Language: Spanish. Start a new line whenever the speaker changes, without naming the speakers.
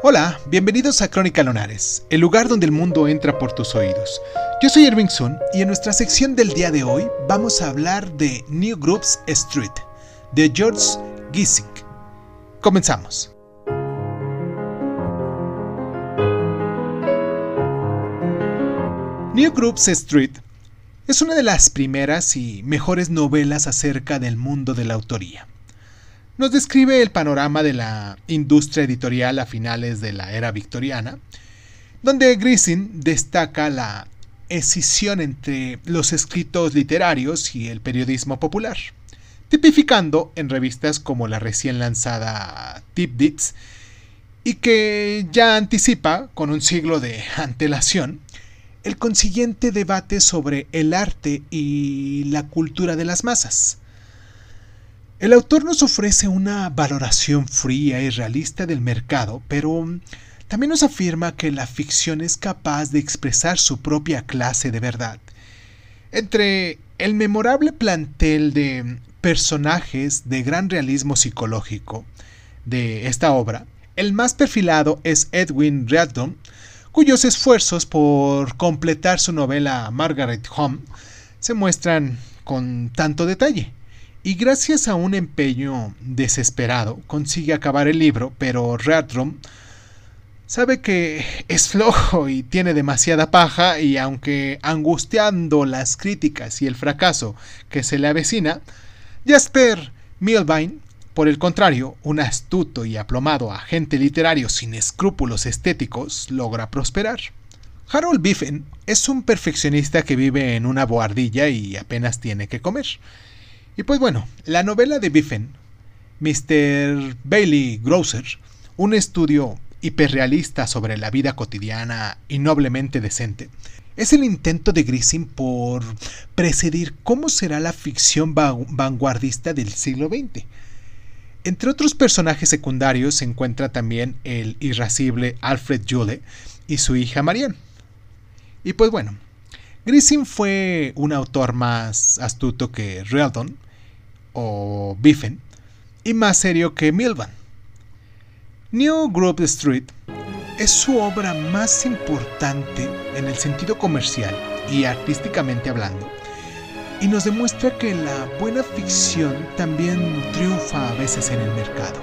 Hola, bienvenidos a Crónica Lonares, el lugar donde el mundo entra por tus oídos. Yo soy Irving Sun y en nuestra sección del día de hoy vamos a hablar de New Groups Street, de George Gissing. Comenzamos. New Groups Street es una de las primeras y mejores novelas acerca del mundo de la autoría nos describe el panorama de la industria editorial a finales de la era victoriana, donde Grissin destaca la escisión entre los escritos literarios y el periodismo popular, tipificando en revistas como la recién lanzada Tip y que ya anticipa, con un siglo de antelación, el consiguiente debate sobre el arte y la cultura de las masas, el autor nos ofrece una valoración fría y realista del mercado, pero también nos afirma que la ficción es capaz de expresar su propia clase de verdad. Entre el memorable plantel de personajes de gran realismo psicológico de esta obra, el más perfilado es Edwin Reardon, cuyos esfuerzos por completar su novela Margaret Home se muestran con tanto detalle y gracias a un empeño desesperado consigue acabar el libro, pero Reardon sabe que es flojo y tiene demasiada paja y aunque angustiando las críticas y el fracaso que se le avecina, Jasper Milvain, por el contrario, un astuto y aplomado agente literario sin escrúpulos estéticos, logra prosperar. Harold Biffen es un perfeccionista que vive en una boardilla y apenas tiene que comer. Y pues bueno, la novela de Biffen, Mr. Bailey Grosser, un estudio hiperrealista sobre la vida cotidiana y noblemente decente, es el intento de Grissom por precedir cómo será la ficción vanguardista del siglo XX. Entre otros personajes secundarios se encuentra también el irascible Alfred Jule y su hija Marianne. Y pues bueno, Grissom fue un autor más astuto que Realdon, o Biffen, y más serio que Milvan. New Grove Street es su obra más importante en el sentido comercial y artísticamente hablando, y nos demuestra que la buena ficción también triunfa a veces en el mercado.